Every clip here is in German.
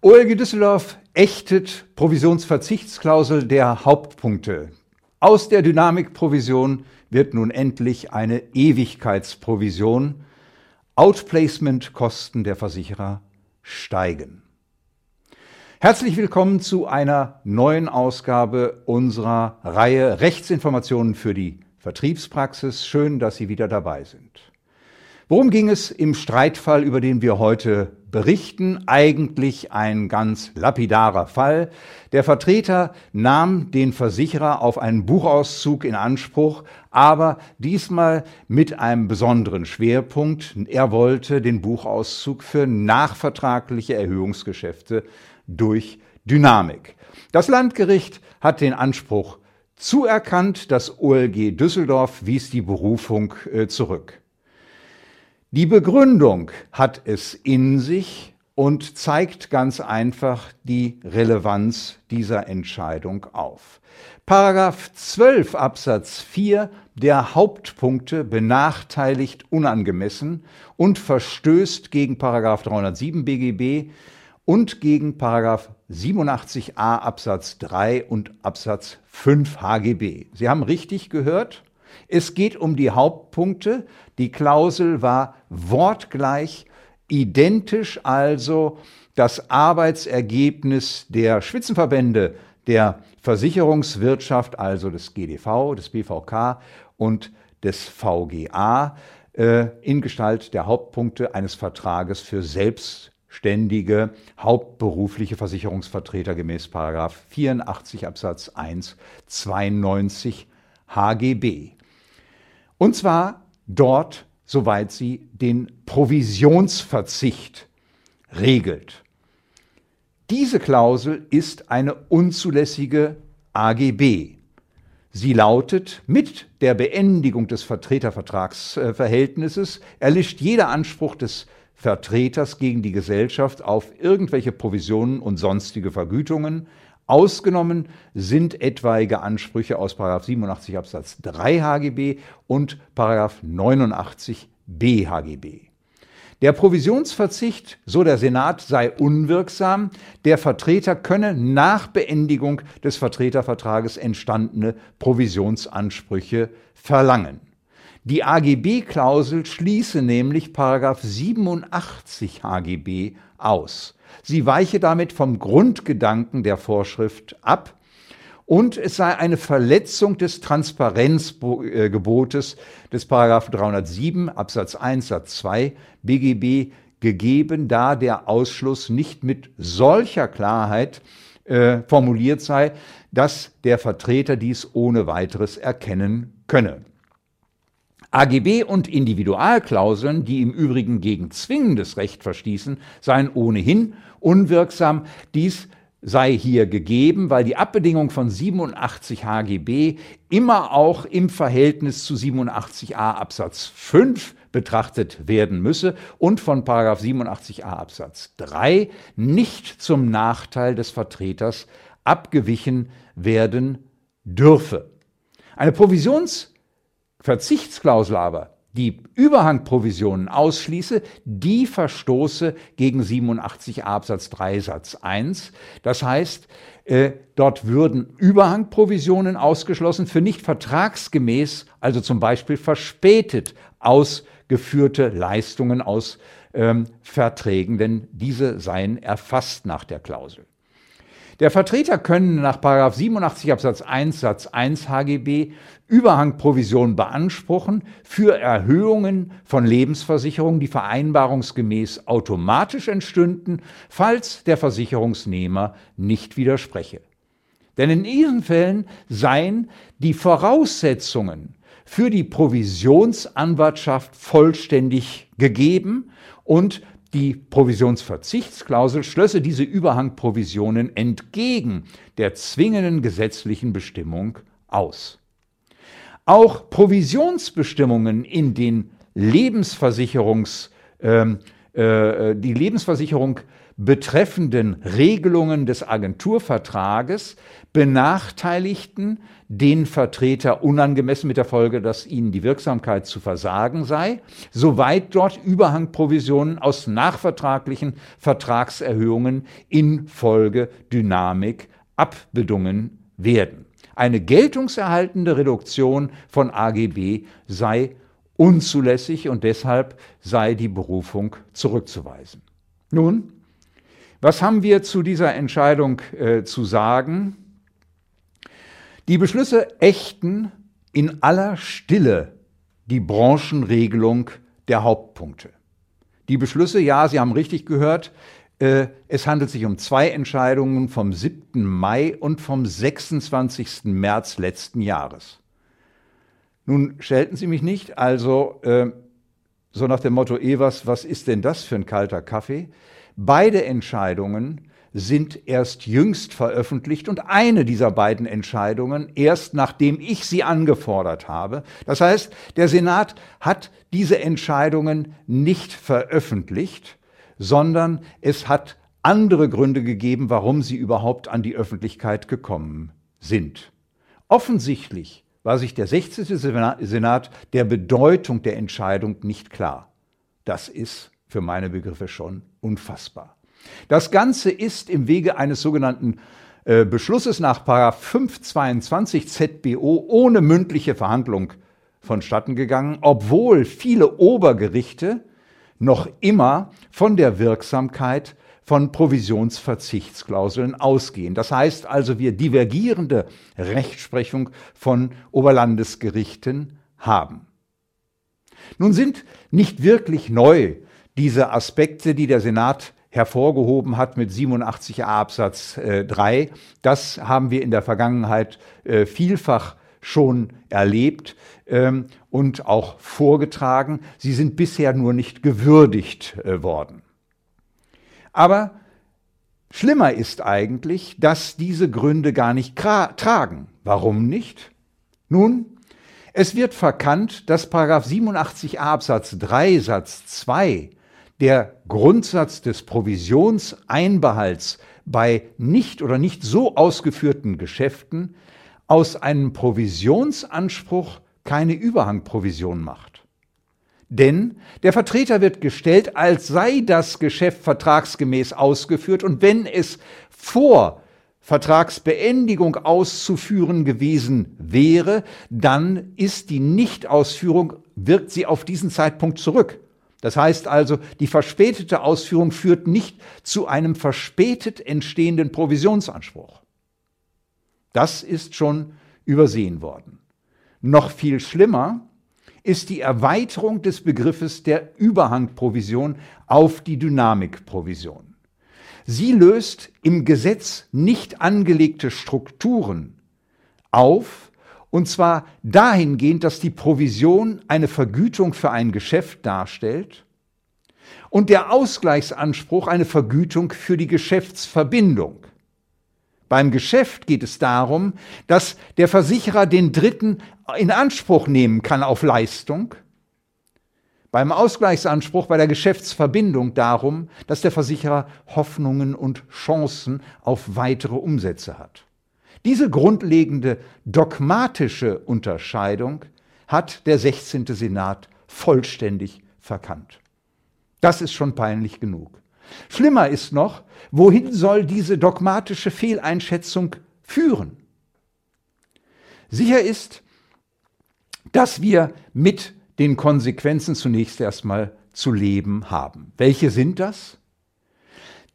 OLG Düsseldorf ächtet Provisionsverzichtsklausel der Hauptpunkte. Aus der Dynamikprovision wird nun endlich eine Ewigkeitsprovision. Outplacement-Kosten der Versicherer steigen. Herzlich willkommen zu einer neuen Ausgabe unserer Reihe Rechtsinformationen für die Vertriebspraxis. Schön, dass Sie wieder dabei sind. Worum ging es im Streitfall, über den wir heute berichten? Eigentlich ein ganz lapidarer Fall. Der Vertreter nahm den Versicherer auf einen Buchauszug in Anspruch, aber diesmal mit einem besonderen Schwerpunkt. Er wollte den Buchauszug für nachvertragliche Erhöhungsgeschäfte durch Dynamik. Das Landgericht hat den Anspruch zuerkannt, das OLG Düsseldorf wies die Berufung äh, zurück. Die Begründung hat es in sich und zeigt ganz einfach die Relevanz dieser Entscheidung auf. Paragraph 12 Absatz 4 der Hauptpunkte benachteiligt unangemessen und verstößt gegen Paragraph 307 BGB und gegen Paragraph 87a Absatz 3 und Absatz 5 HGB. Sie haben richtig gehört, es geht um die Hauptpunkte. Die Klausel war wortgleich, identisch also das Arbeitsergebnis der Spitzenverbände der Versicherungswirtschaft, also des GDV, des BVK und des VGA, äh, in Gestalt der Hauptpunkte eines Vertrages für selbstständige hauptberufliche Versicherungsvertreter gemäß 84 Absatz 1 92 HGB. Und zwar dort, soweit sie den Provisionsverzicht regelt. Diese Klausel ist eine unzulässige AGB. Sie lautet, mit der Beendigung des Vertretervertragsverhältnisses erlischt jeder Anspruch des Vertreters gegen die Gesellschaft auf irgendwelche Provisionen und sonstige Vergütungen, Ausgenommen sind etwaige Ansprüche aus 87 Absatz 3 HGB und 89 B HGB. Der Provisionsverzicht, so der Senat, sei unwirksam. Der Vertreter könne nach Beendigung des Vertretervertrages entstandene Provisionsansprüche verlangen. Die AGB-Klausel schließe nämlich 87 HGB aus. Sie weiche damit vom Grundgedanken der Vorschrift ab und es sei eine Verletzung des Transparenzgebotes des 307 Absatz 1 Satz 2 BGB gegeben, da der Ausschluss nicht mit solcher Klarheit äh, formuliert sei, dass der Vertreter dies ohne weiteres erkennen könne. AGB und Individualklauseln, die im Übrigen gegen zwingendes Recht verstießen, seien ohnehin unwirksam. Dies sei hier gegeben, weil die Abbedingung von 87 HGB immer auch im Verhältnis zu 87a Absatz 5 betrachtet werden müsse und von 87a Absatz 3 nicht zum Nachteil des Vertreters abgewichen werden dürfe. Eine Provisions Verzichtsklausel aber, die Überhangprovisionen ausschließe, die verstoße gegen 87 Absatz 3 Satz 1. Das heißt, äh, dort würden Überhangprovisionen ausgeschlossen für nicht vertragsgemäß, also zum Beispiel verspätet ausgeführte Leistungen aus ähm, Verträgen, denn diese seien erfasst nach der Klausel. Der Vertreter können nach 87 Absatz 1 Satz 1 HGB Überhangprovision beanspruchen für Erhöhungen von Lebensversicherungen, die vereinbarungsgemäß automatisch entstünden, falls der Versicherungsnehmer nicht widerspreche. Denn in diesen Fällen seien die Voraussetzungen für die Provisionsanwartschaft vollständig gegeben und die Provisionsverzichtsklausel schlösse diese Überhangprovisionen entgegen der zwingenden gesetzlichen Bestimmung aus. Auch Provisionsbestimmungen in den Lebensversicherungs, ähm, äh, die Lebensversicherung betreffenden Regelungen des Agenturvertrages benachteiligten den Vertreter unangemessen mit der Folge, dass ihnen die Wirksamkeit zu versagen sei, soweit dort Überhangprovisionen aus nachvertraglichen Vertragserhöhungen infolge Dynamik abbedungen werden. Eine geltungserhaltende Reduktion von AGB sei unzulässig und deshalb sei die Berufung zurückzuweisen. Nun, was haben wir zu dieser Entscheidung äh, zu sagen? Die Beschlüsse ächten in aller Stille die Branchenregelung der Hauptpunkte. Die Beschlüsse, ja, Sie haben richtig gehört, äh, es handelt sich um zwei Entscheidungen vom 7. Mai und vom 26. März letzten Jahres. Nun stellten Sie mich nicht, also äh, so nach dem Motto Evers, was ist denn das für ein kalter Kaffee? Beide Entscheidungen sind erst jüngst veröffentlicht und eine dieser beiden Entscheidungen erst nachdem ich sie angefordert habe. Das heißt, der Senat hat diese Entscheidungen nicht veröffentlicht, sondern es hat andere Gründe gegeben, warum sie überhaupt an die Öffentlichkeit gekommen sind. Offensichtlich war sich der 16. Senat der Bedeutung der Entscheidung nicht klar. Das ist für meine Begriffe schon unfassbar. Das Ganze ist im Wege eines sogenannten äh, Beschlusses nach 522 ZBO ohne mündliche Verhandlung vonstatten gegangen, obwohl viele Obergerichte noch immer von der Wirksamkeit von Provisionsverzichtsklauseln ausgehen. Das heißt also, wir divergierende Rechtsprechung von Oberlandesgerichten haben. Nun sind nicht wirklich neu diese Aspekte, die der Senat hervorgehoben hat mit 87a Absatz äh, 3. Das haben wir in der Vergangenheit äh, vielfach schon erlebt ähm, und auch vorgetragen. Sie sind bisher nur nicht gewürdigt äh, worden. Aber schlimmer ist eigentlich, dass diese Gründe gar nicht tragen. Warum nicht? Nun, es wird verkannt, dass 87a Absatz 3 Satz 2 der Grundsatz des Provisionseinbehalts bei nicht oder nicht so ausgeführten Geschäften aus einem Provisionsanspruch keine Überhangprovision macht. Denn der Vertreter wird gestellt, als sei das Geschäft vertragsgemäß ausgeführt und wenn es vor Vertragsbeendigung auszuführen gewesen wäre, dann ist die Nichtausführung, wirkt sie auf diesen Zeitpunkt zurück. Das heißt also, die verspätete Ausführung führt nicht zu einem verspätet entstehenden Provisionsanspruch. Das ist schon übersehen worden. Noch viel schlimmer ist die Erweiterung des Begriffes der Überhangprovision auf die Dynamikprovision. Sie löst im Gesetz nicht angelegte Strukturen auf, und zwar dahingehend, dass die Provision eine Vergütung für ein Geschäft darstellt und der Ausgleichsanspruch eine Vergütung für die Geschäftsverbindung. Beim Geschäft geht es darum, dass der Versicherer den Dritten in Anspruch nehmen kann auf Leistung. Beim Ausgleichsanspruch bei der Geschäftsverbindung darum, dass der Versicherer Hoffnungen und Chancen auf weitere Umsätze hat. Diese grundlegende dogmatische Unterscheidung hat der 16. Senat vollständig verkannt. Das ist schon peinlich genug. Schlimmer ist noch, wohin soll diese dogmatische Fehleinschätzung führen? Sicher ist, dass wir mit den Konsequenzen zunächst erstmal zu leben haben. Welche sind das?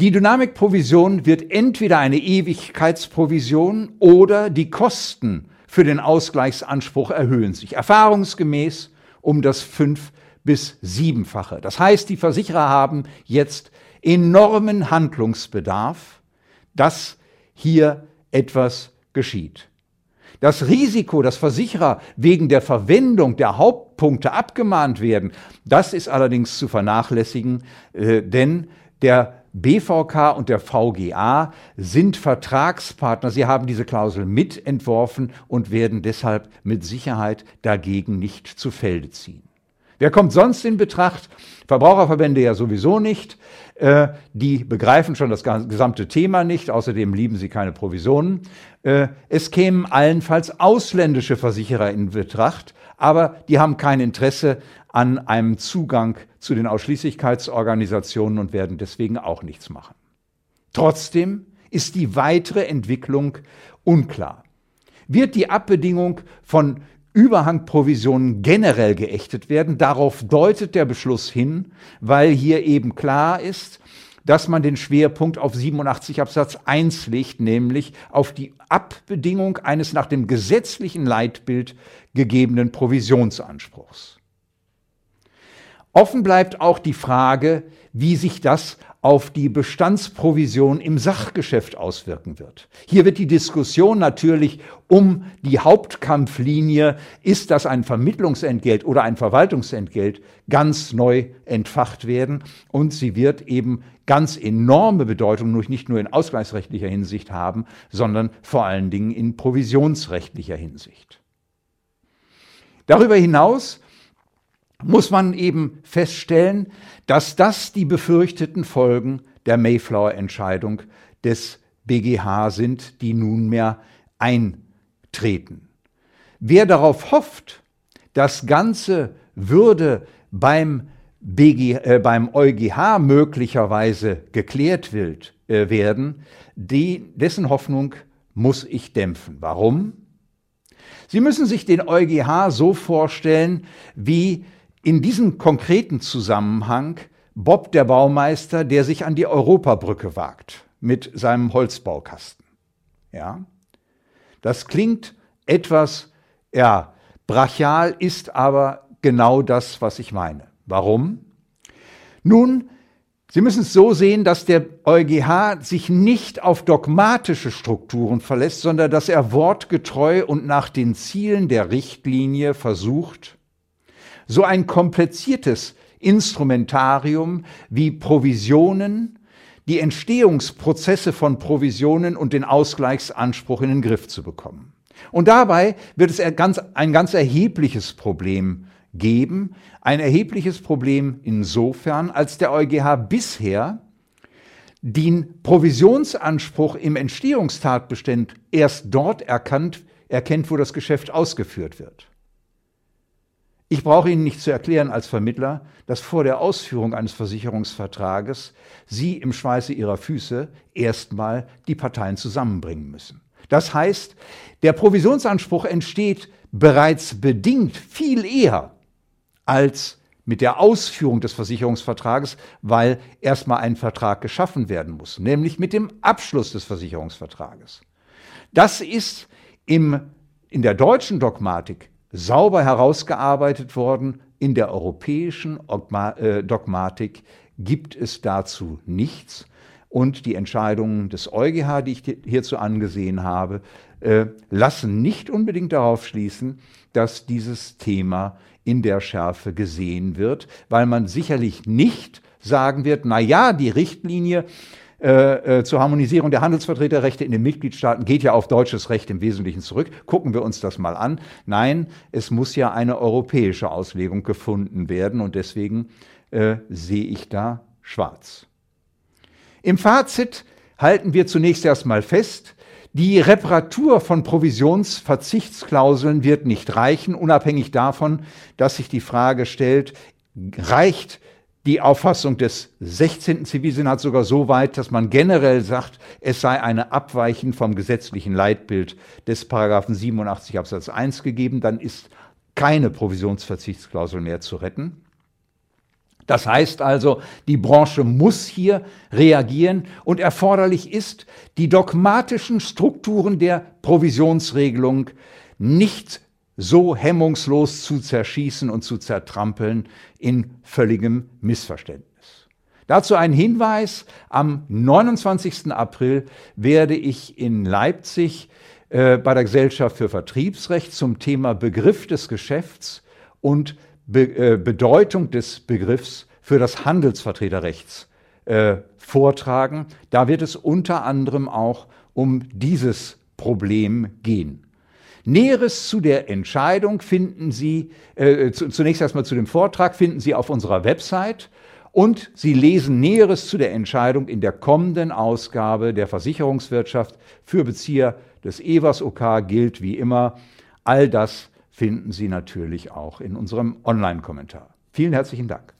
Die Dynamikprovision wird entweder eine Ewigkeitsprovision oder die Kosten für den Ausgleichsanspruch erhöhen sich. Erfahrungsgemäß um das fünf- bis siebenfache. Das heißt, die Versicherer haben jetzt enormen Handlungsbedarf, dass hier etwas geschieht. Das Risiko, dass Versicherer wegen der Verwendung der Hauptpunkte abgemahnt werden, das ist allerdings zu vernachlässigen, äh, denn der BVK und der VGA sind Vertragspartner. Sie haben diese Klausel mitentworfen und werden deshalb mit Sicherheit dagegen nicht zu Felde ziehen. Wer kommt sonst in Betracht? Verbraucherverbände ja sowieso nicht. Äh, die begreifen schon das gesamte Thema nicht. Außerdem lieben sie keine Provisionen. Äh, es kämen allenfalls ausländische Versicherer in Betracht, aber die haben kein Interesse an einem Zugang zu den Ausschließlichkeitsorganisationen und werden deswegen auch nichts machen. Trotzdem ist die weitere Entwicklung unklar. Wird die Abbedingung von Überhangprovisionen generell geächtet werden? Darauf deutet der Beschluss hin, weil hier eben klar ist, dass man den Schwerpunkt auf 87 Absatz 1 legt, nämlich auf die Abbedingung eines nach dem gesetzlichen Leitbild gegebenen Provisionsanspruchs. Offen bleibt auch die Frage, wie sich das auf die Bestandsprovision im Sachgeschäft auswirken wird. Hier wird die Diskussion natürlich um die Hauptkampflinie, ist das ein Vermittlungsentgelt oder ein Verwaltungsentgelt, ganz neu entfacht werden und sie wird eben ganz enorme Bedeutung nicht nur in ausgleichsrechtlicher Hinsicht haben, sondern vor allen Dingen in provisionsrechtlicher Hinsicht. Darüber hinaus muss man eben feststellen, dass das die befürchteten Folgen der Mayflower-Entscheidung des BGH sind, die nunmehr eintreten. Wer darauf hofft, das Ganze würde beim, BG, äh, beim EuGH möglicherweise geklärt wird, äh, werden, die, dessen Hoffnung muss ich dämpfen. Warum? Sie müssen sich den EuGH so vorstellen, wie in diesem konkreten Zusammenhang Bob der Baumeister, der sich an die Europabrücke wagt mit seinem Holzbaukasten. Ja? Das klingt etwas, ja, brachial, ist aber genau das, was ich meine. Warum? Nun, Sie müssen es so sehen, dass der EuGH sich nicht auf dogmatische Strukturen verlässt, sondern dass er wortgetreu und nach den Zielen der Richtlinie versucht, so ein kompliziertes Instrumentarium wie Provisionen, die Entstehungsprozesse von Provisionen und den Ausgleichsanspruch in den Griff zu bekommen. Und dabei wird es ein ganz erhebliches Problem geben, ein erhebliches Problem insofern, als der EuGH bisher den Provisionsanspruch im Entstehungstatbestand erst dort erkannt, erkennt, wo das Geschäft ausgeführt wird. Ich brauche Ihnen nicht zu erklären als Vermittler, dass vor der Ausführung eines Versicherungsvertrages Sie im Schweiße Ihrer Füße erstmal die Parteien zusammenbringen müssen. Das heißt, der Provisionsanspruch entsteht bereits bedingt viel eher als mit der Ausführung des Versicherungsvertrages, weil erstmal ein Vertrag geschaffen werden muss, nämlich mit dem Abschluss des Versicherungsvertrages. Das ist im, in der deutschen Dogmatik sauber herausgearbeitet worden. In der europäischen äh, Dogmatik gibt es dazu nichts. Und die Entscheidungen des EuGH, die ich hierzu angesehen habe, äh, lassen nicht unbedingt darauf schließen, dass dieses Thema in der Schärfe gesehen wird, weil man sicherlich nicht sagen wird, na ja, die Richtlinie äh, äh, zur Harmonisierung der Handelsvertreterrechte in den Mitgliedstaaten geht ja auf deutsches Recht im Wesentlichen zurück. Gucken wir uns das mal an. Nein, es muss ja eine europäische Auslegung gefunden werden und deswegen äh, sehe ich da schwarz. Im Fazit halten wir zunächst erstmal fest, die Reparatur von Provisionsverzichtsklauseln wird nicht reichen, unabhängig davon, dass sich die Frage stellt, reicht die Auffassung des 16. Zivilsenats sogar so weit, dass man generell sagt, es sei eine Abweichung vom gesetzlichen Leitbild des Paragraphen 87 Absatz 1 gegeben, dann ist keine Provisionsverzichtsklausel mehr zu retten. Das heißt also, die Branche muss hier reagieren und erforderlich ist, die dogmatischen Strukturen der Provisionsregelung nicht so hemmungslos zu zerschießen und zu zertrampeln in völligem Missverständnis. Dazu ein Hinweis. Am 29. April werde ich in Leipzig äh, bei der Gesellschaft für Vertriebsrecht zum Thema Begriff des Geschäfts und Be äh, Bedeutung des Begriffs für das Handelsvertreterrechts äh, vortragen. Da wird es unter anderem auch um dieses Problem gehen Näheres zu der Entscheidung finden Sie, äh, zunächst erstmal zu dem Vortrag finden Sie auf unserer Website und Sie lesen Näheres zu der Entscheidung in der kommenden Ausgabe der Versicherungswirtschaft für Bezieher des EWAS OK gilt wie immer. All das finden Sie natürlich auch in unserem Online-Kommentar. Vielen herzlichen Dank.